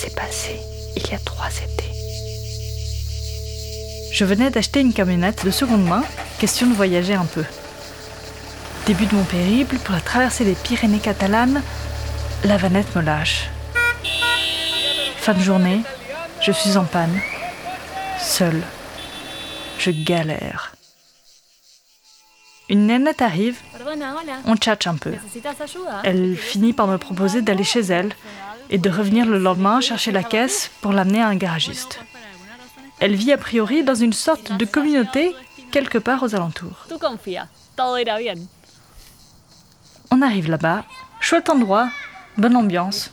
s'est passé il y a trois étés. Je venais d'acheter une camionnette de seconde main, question de voyager un peu. Début de mon périple, pour la traversée des Pyrénées catalanes, la vanette me lâche. Fin de journée, je suis en panne, seule. Je galère. Une nénette arrive, on tchatche un peu. Elle finit par me proposer d'aller chez elle et de revenir le lendemain chercher la caisse pour l'amener à un garagiste. Elle vit a priori dans une sorte de communauté quelque part aux alentours. On arrive là-bas, chouette endroit, bonne ambiance.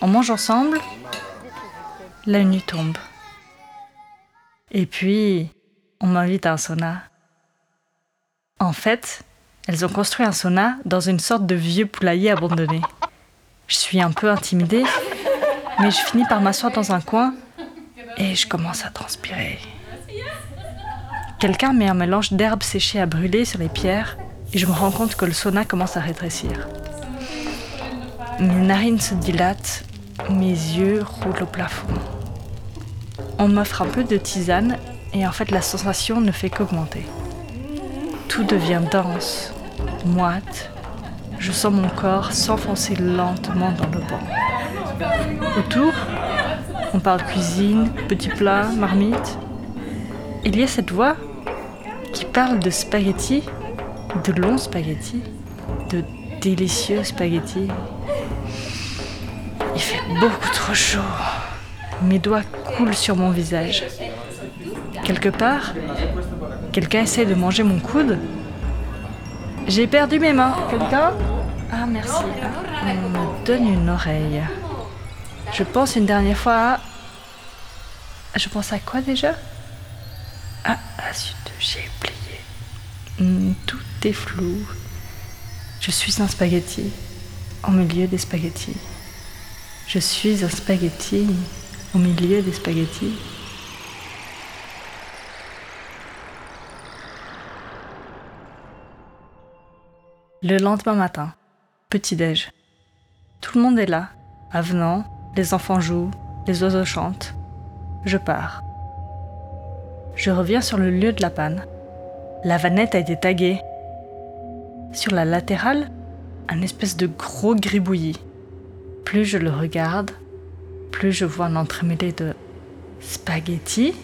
On mange ensemble, la nuit tombe. Et puis, on m'invite à un sauna. En fait, elles ont construit un sauna dans une sorte de vieux poulailler abandonné. Je suis un peu intimidée, mais je finis par m'asseoir dans un coin et je commence à transpirer. Quelqu'un met un mélange d'herbes séchées à brûler sur les pierres et je me rends compte que le sauna commence à rétrécir. Mes narines se dilatent, mes yeux roulent au plafond. On m'offre un peu de tisane et en fait la sensation ne fait qu'augmenter. Tout devient dense, moite. Je sens mon corps s'enfoncer lentement dans le banc. Autour, on parle cuisine, petits plats, marmite. Il y a cette voix qui parle de spaghettis, de longs spaghettis, de délicieux spaghettis. Il fait beaucoup trop chaud. Mes doigts coulent sur mon visage. Quelque part, Quelqu'un essaie de manger mon coude J'ai perdu mes mains. Quelqu'un Ah, merci. On me donne une oreille. Je pense une dernière fois à. Je pense à quoi déjà? Ah, ah zut, j'ai oublié. Hmm, tout est flou. Je suis un spaghetti au milieu des spaghettis. Je suis un spaghetti au milieu des spaghettis. Le lendemain matin, petit-déj. Tout le monde est là, avenant, les enfants jouent, les oiseaux chantent. Je pars. Je reviens sur le lieu de la panne. La vanette a été taguée. Sur la latérale, un espèce de gros gribouillis. Plus je le regarde, plus je vois un entremêlé de spaghettis